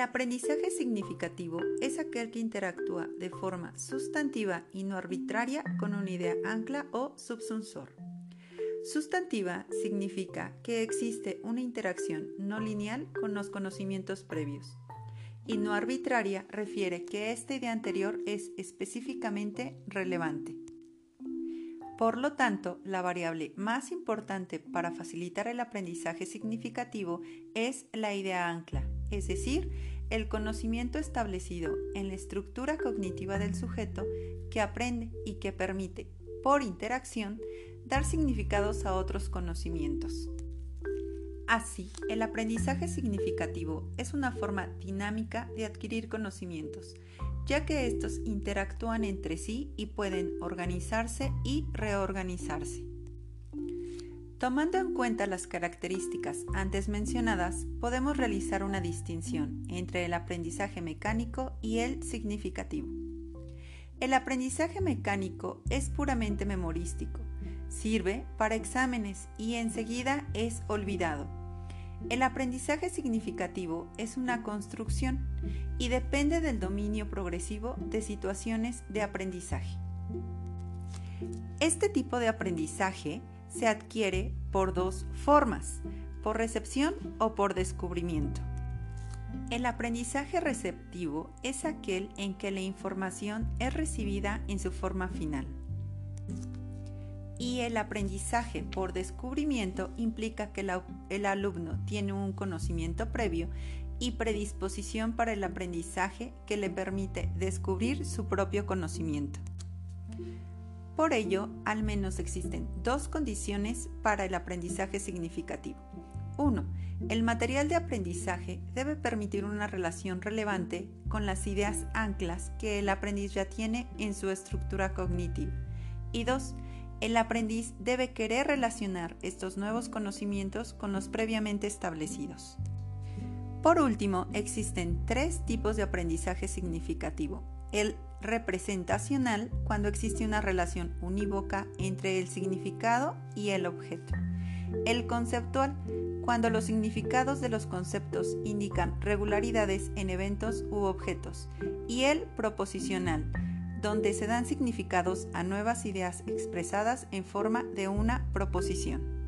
aprendizaje significativo es aquel que interactúa de forma sustantiva y no arbitraria con una idea ancla o subsunsor. Sustantiva significa que existe una interacción no lineal con los conocimientos previos. Y no arbitraria refiere que esta idea anterior es específicamente relevante. Por lo tanto, la variable más importante para facilitar el aprendizaje significativo es la idea ancla, es decir, el conocimiento establecido en la estructura cognitiva del sujeto que aprende y que permite, por interacción, dar significados a otros conocimientos. Así, el aprendizaje significativo es una forma dinámica de adquirir conocimientos, ya que estos interactúan entre sí y pueden organizarse y reorganizarse. Tomando en cuenta las características antes mencionadas, podemos realizar una distinción entre el aprendizaje mecánico y el significativo. El aprendizaje mecánico es puramente memorístico, sirve para exámenes y enseguida es olvidado. El aprendizaje significativo es una construcción y depende del dominio progresivo de situaciones de aprendizaje. Este tipo de aprendizaje se adquiere por dos formas, por recepción o por descubrimiento. El aprendizaje receptivo es aquel en que la información es recibida en su forma final. Y el aprendizaje por descubrimiento implica que el alumno tiene un conocimiento previo y predisposición para el aprendizaje que le permite descubrir su propio conocimiento. Por ello, al menos existen dos condiciones para el aprendizaje significativo. 1. El material de aprendizaje debe permitir una relación relevante con las ideas anclas que el aprendiz ya tiene en su estructura cognitiva. Y 2. El aprendiz debe querer relacionar estos nuevos conocimientos con los previamente establecidos. Por último, existen tres tipos de aprendizaje significativo. El representacional, cuando existe una relación unívoca entre el significado y el objeto. El conceptual, cuando los significados de los conceptos indican regularidades en eventos u objetos. Y el proposicional, donde se dan significados a nuevas ideas expresadas en forma de una proposición.